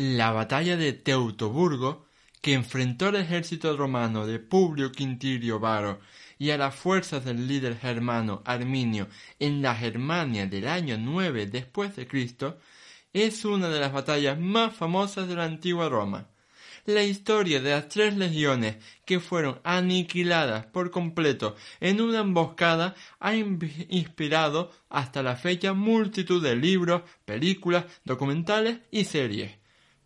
La batalla de Teutoburgo, que enfrentó al ejército romano de Publio Quintirio Varo y a las fuerzas del líder germano Arminio en la Germania del año 9 después de Cristo, es una de las batallas más famosas de la antigua Roma. La historia de las tres legiones que fueron aniquiladas por completo en una emboscada ha inspirado hasta la fecha multitud de libros, películas, documentales y series.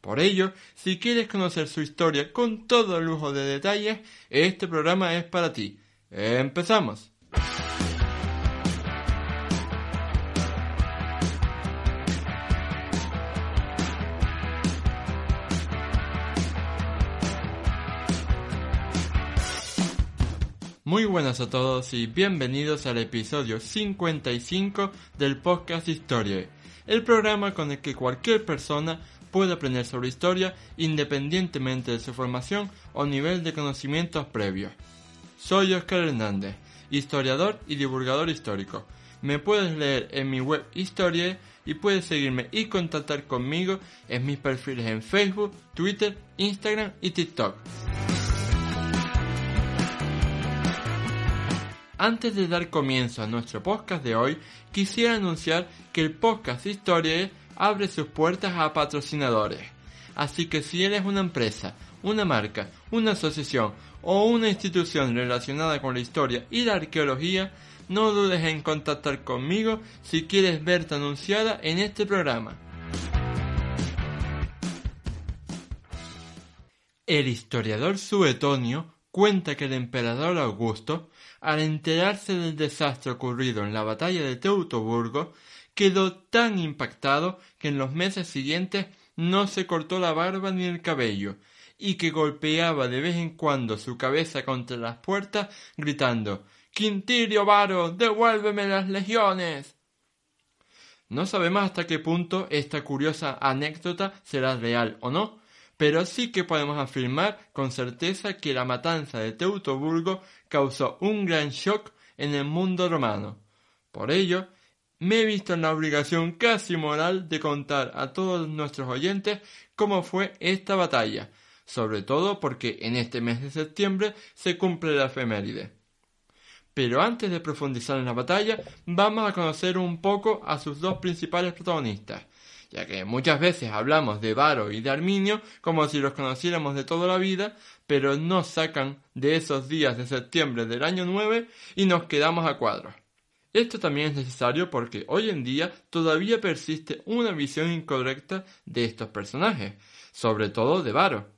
Por ello, si quieres conocer su historia con todo lujo de detalles, este programa es para ti. ¡Empezamos! Muy buenas a todos y bienvenidos al episodio 55 del podcast Historia, el programa con el que cualquier persona puede aprender sobre historia independientemente de su formación o nivel de conocimientos previos. Soy Oscar Hernández, historiador y divulgador histórico. Me puedes leer en mi web Historia y puedes seguirme y contactar conmigo en mis perfiles en Facebook, Twitter, Instagram y TikTok. Antes de dar comienzo a nuestro podcast de hoy, quisiera anunciar que el podcast Historia abre sus puertas a patrocinadores. Así que si eres una empresa, una marca, una asociación o una institución relacionada con la historia y la arqueología, no dudes en contactar conmigo si quieres verte anunciada en este programa. El historiador suetonio cuenta que el emperador Augusto al enterarse del desastre ocurrido en la batalla de Teutoburgo, quedó tan impactado que en los meses siguientes no se cortó la barba ni el cabello, y que golpeaba de vez en cuando su cabeza contra las puertas, gritando Quintirio Varo, devuélveme las legiones. No sabemos hasta qué punto esta curiosa anécdota será real o no, pero sí que podemos afirmar con certeza que la matanza de Teutoburgo causó un gran shock en el mundo romano. Por ello, me he visto en la obligación casi moral de contar a todos nuestros oyentes cómo fue esta batalla, sobre todo porque en este mes de septiembre se cumple la efeméride. Pero antes de profundizar en la batalla, vamos a conocer un poco a sus dos principales protagonistas, ya que muchas veces hablamos de Varo y de Arminio como si los conociéramos de toda la vida, pero nos sacan de esos días de septiembre del año 9 y nos quedamos a cuadros. Esto también es necesario porque hoy en día todavía persiste una visión incorrecta de estos personajes, sobre todo de Varo.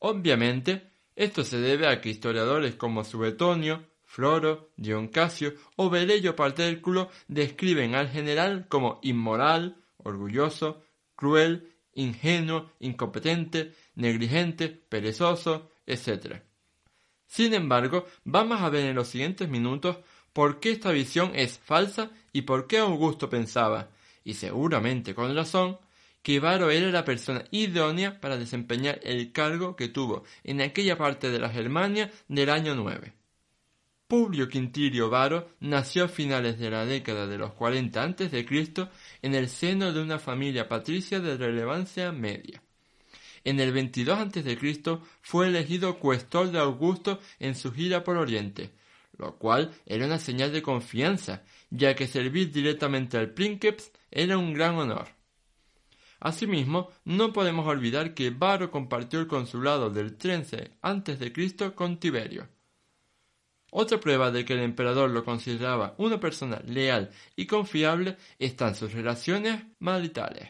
Obviamente, esto se debe a que historiadores como Suetonio, Floro, Dion Casio o Velello Partérculo describen al general como inmoral, orgulloso, cruel, ingenuo, incompetente, negligente, perezoso, etc. Sin embargo, vamos a ver en los siguientes minutos por qué esta visión es falsa y por qué Augusto pensaba, y seguramente con razón, que Varo era la persona idónea para desempeñar el cargo que tuvo en aquella parte de la Germania del año 9. Publio Quintirio Varo nació a finales de la década de los 40 a.C. en el seno de una familia patricia de relevancia media. En el 22 a.C. fue elegido cuestor de Augusto en su gira por Oriente, lo cual era una señal de confianza, ya que servir directamente al Princeps era un gran honor. Asimismo, no podemos olvidar que Varo compartió el consulado del 13 a.C. con Tiberio. Otra prueba de que el emperador lo consideraba una persona leal y confiable están sus relaciones maritales.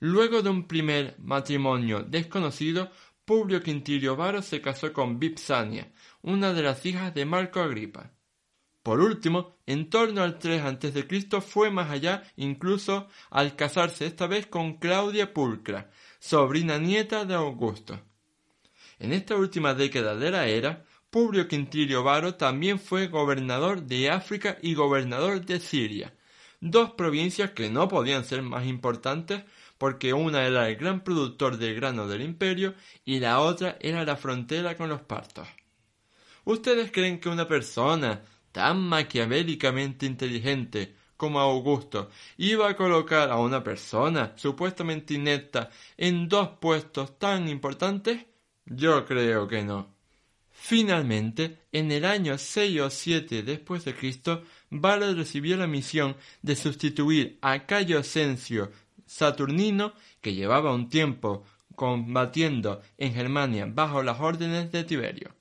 Luego de un primer matrimonio desconocido, Publio Quintilio Varo se casó con Vipsania, una de las hijas de Marco Agripa. Por último, en torno al 3 a.C. fue más allá incluso al casarse esta vez con Claudia Pulcra, sobrina nieta de Augusto. En esta última década de la era, Publio Quintilio Varo también fue gobernador de África y gobernador de Siria, dos provincias que no podían ser más importantes porque una era el gran productor de grano del imperio y la otra era la frontera con los partos. ¿Ustedes creen que una persona tan maquiavélicamente inteligente como Augusto iba a colocar a una persona supuestamente inepta en dos puestos tan importantes? Yo creo que no. Finalmente, en el año 6 o 7 después de Cristo, recibió la misión de sustituir a Cayo Asensio Saturnino, que llevaba un tiempo combatiendo en Germania bajo las órdenes de Tiberio.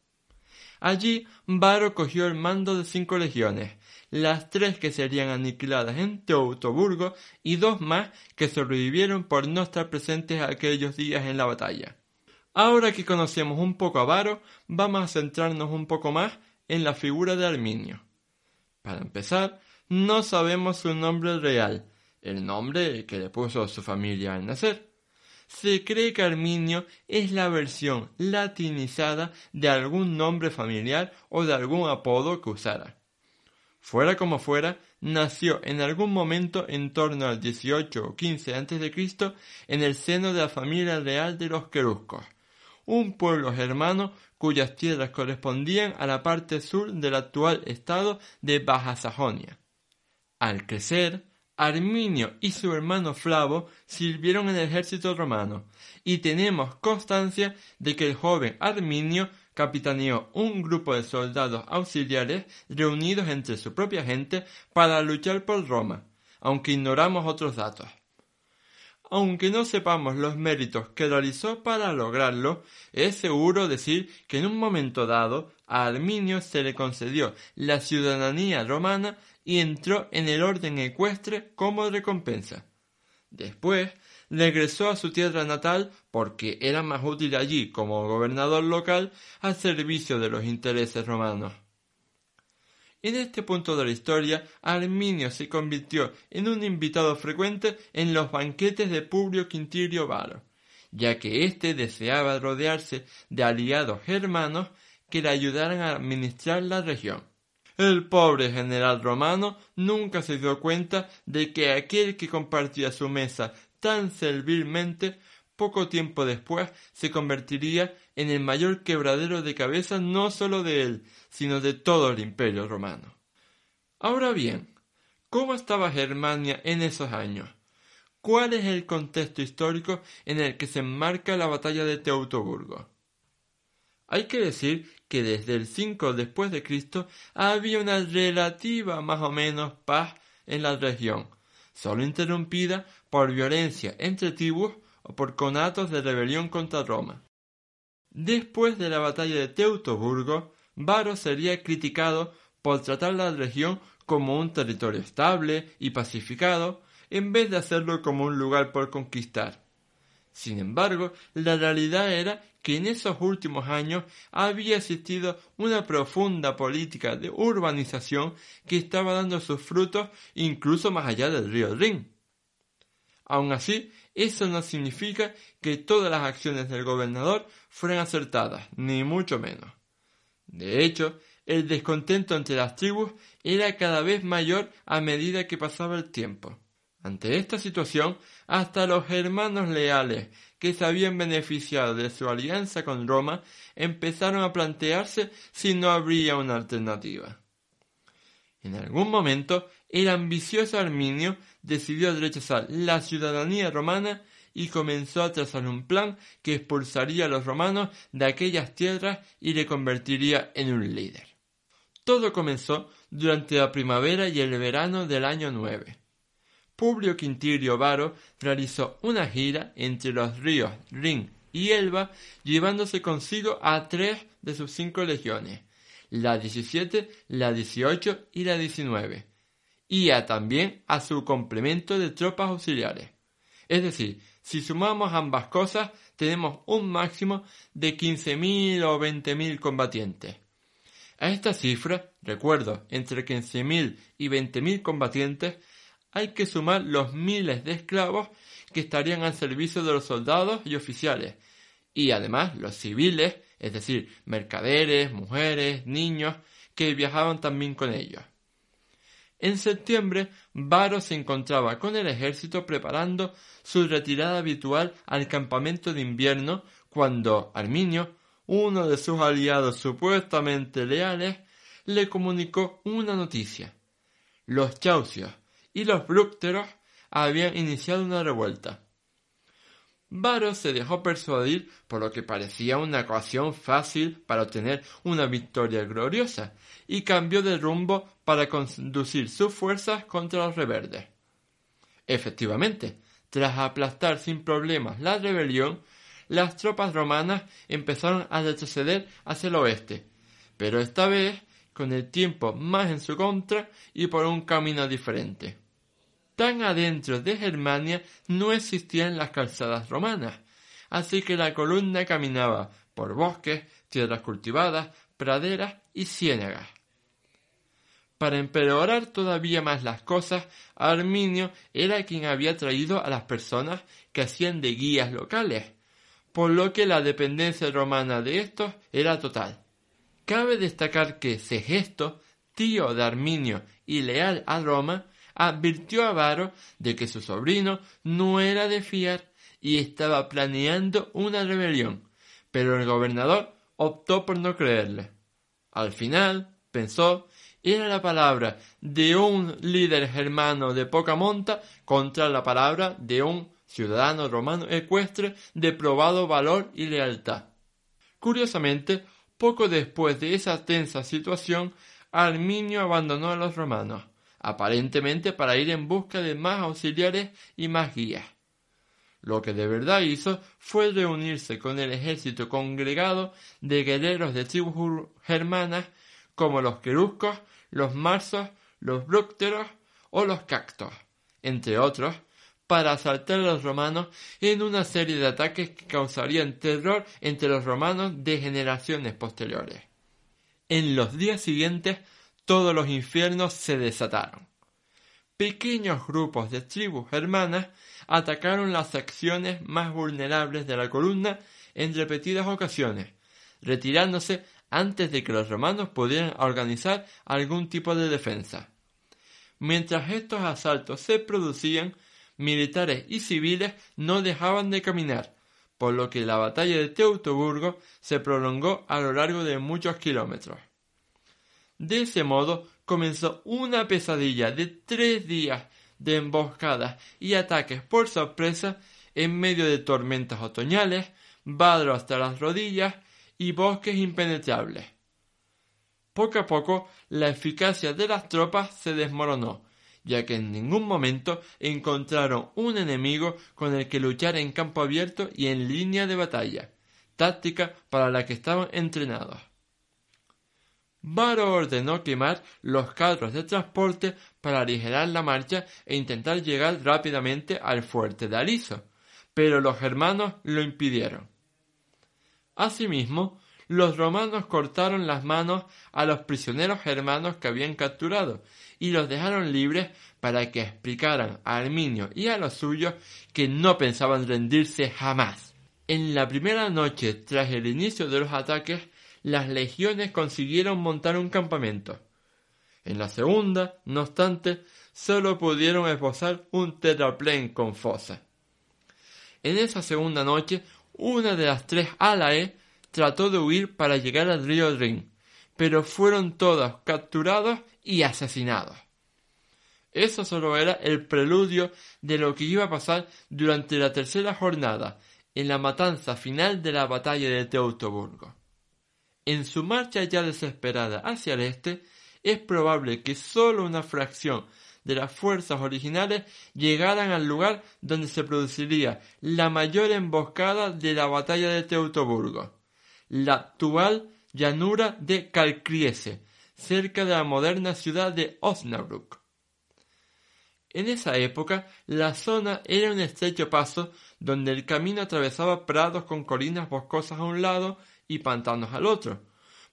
Allí Varo cogió el mando de cinco legiones, las tres que serían aniquiladas en Teutoburgo y dos más que sobrevivieron por no estar presentes aquellos días en la batalla. Ahora que conocemos un poco a Varo, vamos a centrarnos un poco más en la figura de Arminio. Para empezar, no sabemos su nombre real, el nombre que le puso su familia al nacer. Se cree que Arminio es la versión latinizada de algún nombre familiar o de algún apodo que usara. Fuera como fuera, nació en algún momento en torno al 18 o 15 a.C. en el seno de la familia real de los queruscos, un pueblo germano cuyas tierras correspondían a la parte sur del actual estado de Baja Sajonia. Al crecer, Arminio y su hermano Flavo sirvieron en el ejército romano, y tenemos constancia de que el joven Arminio capitaneó un grupo de soldados auxiliares reunidos entre su propia gente para luchar por Roma, aunque ignoramos otros datos. Aunque no sepamos los méritos que realizó para lograrlo, es seguro decir que en un momento dado a Arminio se le concedió la ciudadanía romana y entró en el orden ecuestre como recompensa. Después regresó a su tierra natal porque era más útil allí como gobernador local al servicio de los intereses romanos. En este punto de la historia, Arminio se convirtió en un invitado frecuente en los banquetes de Publio Quintirio Varo, ya que éste deseaba rodearse de aliados germanos que le ayudaran a administrar la región. El pobre general romano nunca se dio cuenta de que aquel que compartía su mesa tan servilmente poco tiempo después se convertiría en el mayor quebradero de cabeza no sólo de él, sino de todo el imperio romano. Ahora bien, ¿cómo estaba Germania en esos años? ¿Cuál es el contexto histórico en el que se enmarca la batalla de Teutoburgo? Hay que decir que desde el 5 después de Cristo había una relativa más o menos paz en la región, solo interrumpida por violencia entre tribus o por conatos de rebelión contra Roma. Después de la batalla de Teutoburgo, Varo sería criticado por tratar la región como un territorio estable y pacificado, en vez de hacerlo como un lugar por conquistar. Sin embargo, la realidad era que en esos últimos años había existido una profunda política de urbanización que estaba dando sus frutos incluso más allá del río Rin. Aun así, eso no significa que todas las acciones del gobernador fueran acertadas, ni mucho menos. De hecho, el descontento entre las tribus era cada vez mayor a medida que pasaba el tiempo. Ante esta situación, hasta los hermanos leales que se habían beneficiado de su alianza con Roma empezaron a plantearse si no habría una alternativa. En algún momento, el ambicioso Arminio decidió rechazar la ciudadanía romana y comenzó a trazar un plan que expulsaría a los romanos de aquellas tierras y le convertiría en un líder. Todo comenzó durante la primavera y el verano del año 9. Publio Quintirio Varo realizó una gira entre los ríos Rin y Elba, llevándose consigo a tres de sus cinco legiones, la 17, la 18 y la 19, y a también a su complemento de tropas auxiliares. Es decir, si sumamos ambas cosas, tenemos un máximo de 15.000 o 20.000 combatientes. A esta cifra, recuerdo, entre 15.000 y 20.000 combatientes, hay que sumar los miles de esclavos que estarían al servicio de los soldados y oficiales, y además los civiles, es decir, mercaderes, mujeres, niños, que viajaban también con ellos. En septiembre, Varo se encontraba con el ejército preparando su retirada habitual al campamento de invierno cuando Arminio, uno de sus aliados supuestamente leales, le comunicó una noticia. Los chaucios y los brúcteros habían iniciado una revuelta. Varo se dejó persuadir por lo que parecía una ocasión fácil para obtener una victoria gloriosa y cambió de rumbo para conducir sus fuerzas contra los rebeldes. Efectivamente, tras aplastar sin problemas la rebelión, las tropas romanas empezaron a retroceder hacia el oeste, pero esta vez con el tiempo más en su contra y por un camino diferente. Tan adentro de Germania no existían las calzadas romanas, así que la columna caminaba por bosques, tierras cultivadas, praderas y ciénagas. Para empeorar todavía más las cosas, Arminio era quien había traído a las personas que hacían de guías locales, por lo que la dependencia romana de estos era total. Cabe destacar que Segesto, tío de Arminio y leal a Roma, advirtió a Varo de que su sobrino no era de fiar y estaba planeando una rebelión, pero el gobernador optó por no creerle. Al final, pensó, era la palabra de un líder germano de poca monta contra la palabra de un ciudadano romano ecuestre de probado valor y lealtad. Curiosamente, poco después de esa tensa situación, Arminio abandonó a los romanos, aparentemente para ir en busca de más auxiliares y más guías. Lo que de verdad hizo fue reunirse con el ejército congregado de guerreros de tribus germanas como los queruscos, los marsos, los brúcteros o los cactos, entre otros, para asaltar a los romanos en una serie de ataques que causarían terror entre los romanos de generaciones posteriores. En los días siguientes todos los infiernos se desataron. Pequeños grupos de tribus hermanas atacaron las secciones más vulnerables de la columna en repetidas ocasiones, retirándose antes de que los romanos pudieran organizar algún tipo de defensa. Mientras estos asaltos se producían, militares y civiles no dejaban de caminar, por lo que la batalla de Teutoburgo se prolongó a lo largo de muchos kilómetros. De ese modo comenzó una pesadilla de tres días de emboscadas y ataques por sorpresa en medio de tormentas otoñales, vadro hasta las rodillas y bosques impenetrables. Poco a poco la eficacia de las tropas se desmoronó, ya que en ningún momento encontraron un enemigo con el que luchar en campo abierto y en línea de batalla, táctica para la que estaban entrenados. Varo ordenó quemar los carros de transporte para aligerar la marcha e intentar llegar rápidamente al fuerte de Aliso, pero los germanos lo impidieron. Asimismo, los romanos cortaron las manos a los prisioneros germanos que habían capturado y los dejaron libres para que explicaran a Arminio y a los suyos que no pensaban rendirse jamás. En la primera noche tras el inicio de los ataques, las legiones consiguieron montar un campamento. En la segunda, no obstante, solo pudieron esbozar un terraplén con fosa. En esa segunda noche, una de las tres Alae trató de huir para llegar al río Rin, pero fueron todos capturados y asesinados. Eso solo era el preludio de lo que iba a pasar durante la tercera jornada, en la matanza final de la batalla de Teutoburgo. En su marcha ya desesperada hacia el este, es probable que sólo una fracción de las fuerzas originales llegaran al lugar donde se produciría la mayor emboscada de la batalla de Teutoburgo, la actual llanura de Calcriese, cerca de la moderna ciudad de Osnabrück. En esa época, la zona era un estrecho paso donde el camino atravesaba prados con colinas boscosas a un lado y pantanos al otro,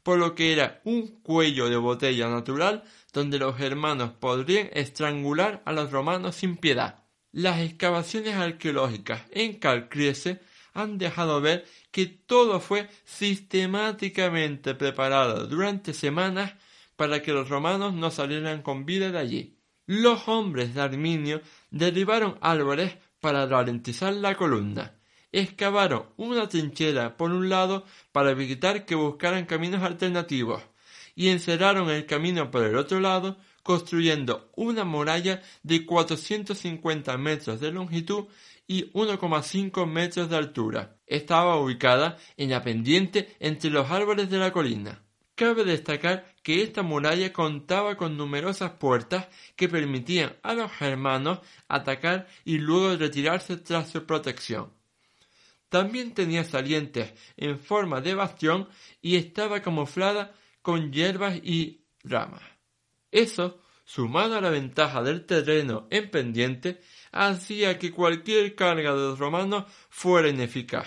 por lo que era un cuello de botella natural donde los germanos podrían estrangular a los romanos sin piedad. Las excavaciones arqueológicas en Calcriese han dejado ver que todo fue sistemáticamente preparado durante semanas para que los romanos no salieran con vida de allí. Los hombres de Arminio derribaron árboles para ralentizar la columna excavaron una trinchera por un lado para evitar que buscaran caminos alternativos y encerraron el camino por el otro lado construyendo una muralla de 450 metros de longitud y 1,5 metros de altura. Estaba ubicada en la pendiente entre los árboles de la colina. Cabe destacar que esta muralla contaba con numerosas puertas que permitían a los germanos atacar y luego retirarse tras su protección. También tenía salientes en forma de bastión y estaba camuflada con hierbas y ramas. Eso, sumado a la ventaja del terreno en pendiente, hacía que cualquier carga de los romanos fuera ineficaz.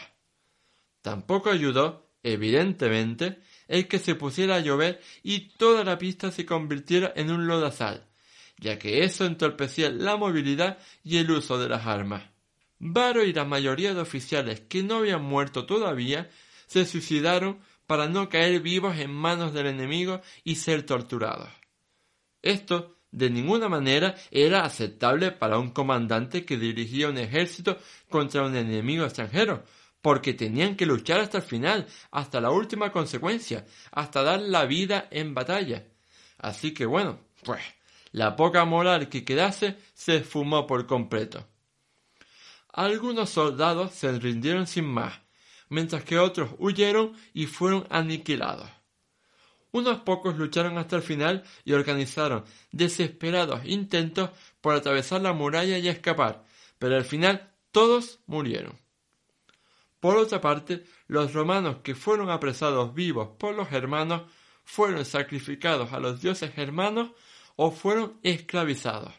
Tampoco ayudó, evidentemente, el que se pusiera a llover y toda la pista se convirtiera en un lodazal, ya que eso entorpecía la movilidad y el uso de las armas. Varo y la mayoría de oficiales que no habían muerto todavía se suicidaron para no caer vivos en manos del enemigo y ser torturados. Esto de ninguna manera era aceptable para un comandante que dirigía un ejército contra un enemigo extranjero, porque tenían que luchar hasta el final, hasta la última consecuencia, hasta dar la vida en batalla. Así que bueno, pues la poca moral que quedase se esfumó por completo. Algunos soldados se rindieron sin más, mientras que otros huyeron y fueron aniquilados. Unos pocos lucharon hasta el final y organizaron desesperados intentos por atravesar la muralla y escapar, pero al final todos murieron. Por otra parte, los romanos que fueron apresados vivos por los germanos fueron sacrificados a los dioses germanos o fueron esclavizados.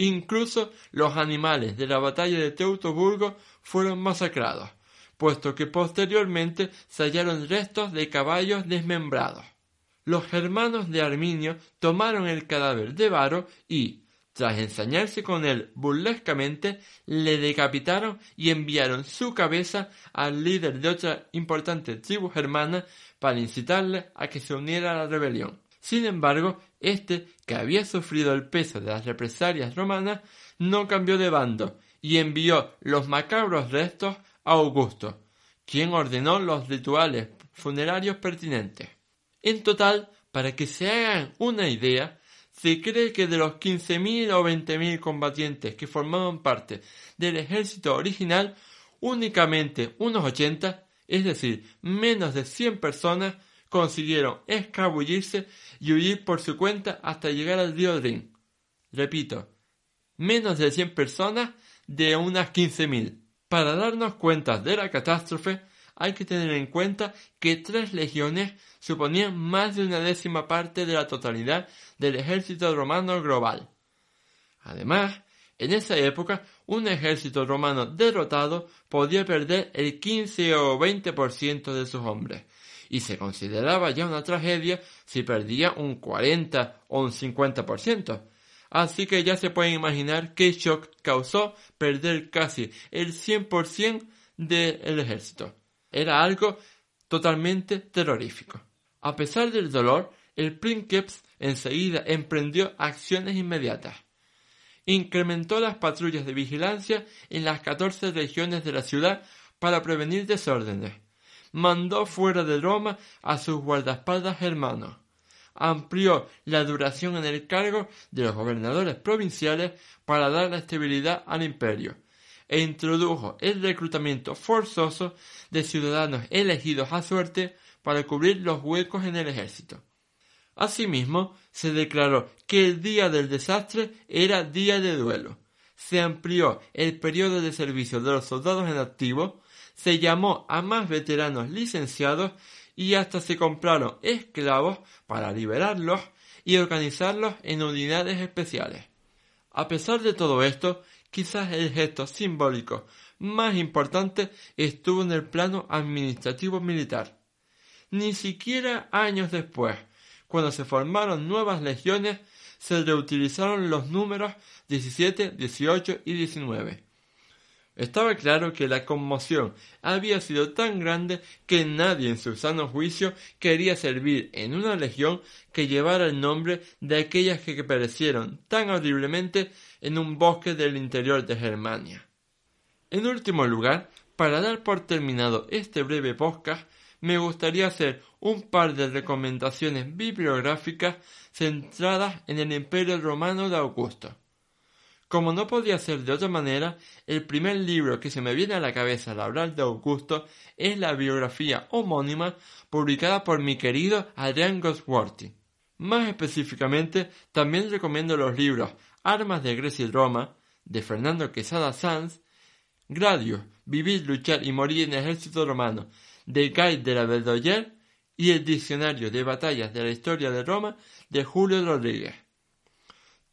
Incluso los animales de la batalla de Teutoburgo fueron masacrados, puesto que posteriormente se hallaron restos de caballos desmembrados. Los germanos de Arminio tomaron el cadáver de Varo y, tras ensañarse con él burlescamente, le decapitaron y enviaron su cabeza al líder de otra importante tribu germana para incitarle a que se uniera a la rebelión. Sin embargo, este, que había sufrido el peso de las represalias romanas, no cambió de bando y envió los macabros restos a Augusto, quien ordenó los rituales funerarios pertinentes. En total, para que se hagan una idea, se cree que de los 15.000 o 20.000 combatientes que formaban parte del ejército original, únicamente unos 80, es decir, menos de 100 personas, consiguieron escabullirse y huir por su cuenta hasta llegar al río Rin. Repito, menos de 100 personas de unas 15.000. Para darnos cuenta de la catástrofe, hay que tener en cuenta que tres legiones suponían más de una décima parte de la totalidad del ejército romano global. Además, en esa época, un ejército romano derrotado podía perder el 15 o 20% de sus hombres, y se consideraba ya una tragedia si perdía un 40 o un 50%. Así que ya se pueden imaginar qué shock causó perder casi el 100% del ejército. Era algo totalmente terrorífico. A pesar del dolor, el Princeps enseguida emprendió acciones inmediatas. Incrementó las patrullas de vigilancia en las 14 regiones de la ciudad para prevenir desórdenes. Mandó fuera de Roma a sus guardaespaldas hermanos. Amplió la duración en el cargo de los gobernadores provinciales para dar estabilidad al imperio e introdujo el reclutamiento forzoso de ciudadanos elegidos a suerte para cubrir los huecos en el ejército. Asimismo, se declaró que el día del desastre era día de duelo. Se amplió el periodo de servicio de los soldados en activo, se llamó a más veteranos licenciados y hasta se compraron esclavos para liberarlos y organizarlos en unidades especiales. A pesar de todo esto, Quizás el gesto simbólico más importante estuvo en el plano administrativo militar. Ni siquiera años después, cuando se formaron nuevas legiones, se reutilizaron los números 17, 18 y 19. Estaba claro que la conmoción había sido tan grande que nadie en su sano juicio quería servir en una legión que llevara el nombre de aquellas que perecieron tan horriblemente en un bosque del interior de Germania. En último lugar, para dar por terminado este breve podcast, me gustaría hacer un par de recomendaciones bibliográficas centradas en el Imperio Romano de Augusto. Como no podía ser de otra manera, el primer libro que se me viene a la cabeza al hablar de Augusto es la biografía homónima publicada por mi querido Adrian Gosworthy. Más específicamente, también recomiendo los libros Armas de Grecia y Roma, de Fernando Quesada Sanz, Gradius, Vivir, Luchar y Morir en el Ejército Romano, de Guy de la Verdoyer, y el Diccionario de Batallas de la Historia de Roma, de Julio Rodríguez.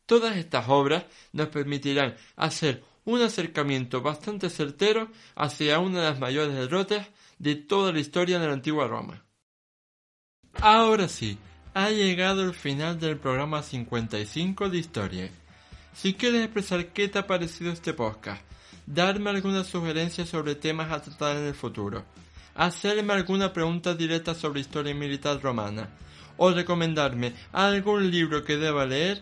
Todas estas obras nos permitirán hacer un acercamiento bastante certero hacia una de las mayores derrotas de toda la historia de la antigua Roma. Ahora sí, ha llegado el final del programa 55 de Historia. Si quieres expresar qué te ha parecido este podcast, darme algunas sugerencias sobre temas a tratar en el futuro, hacerme alguna pregunta directa sobre historia militar romana, o recomendarme algún libro que deba leer,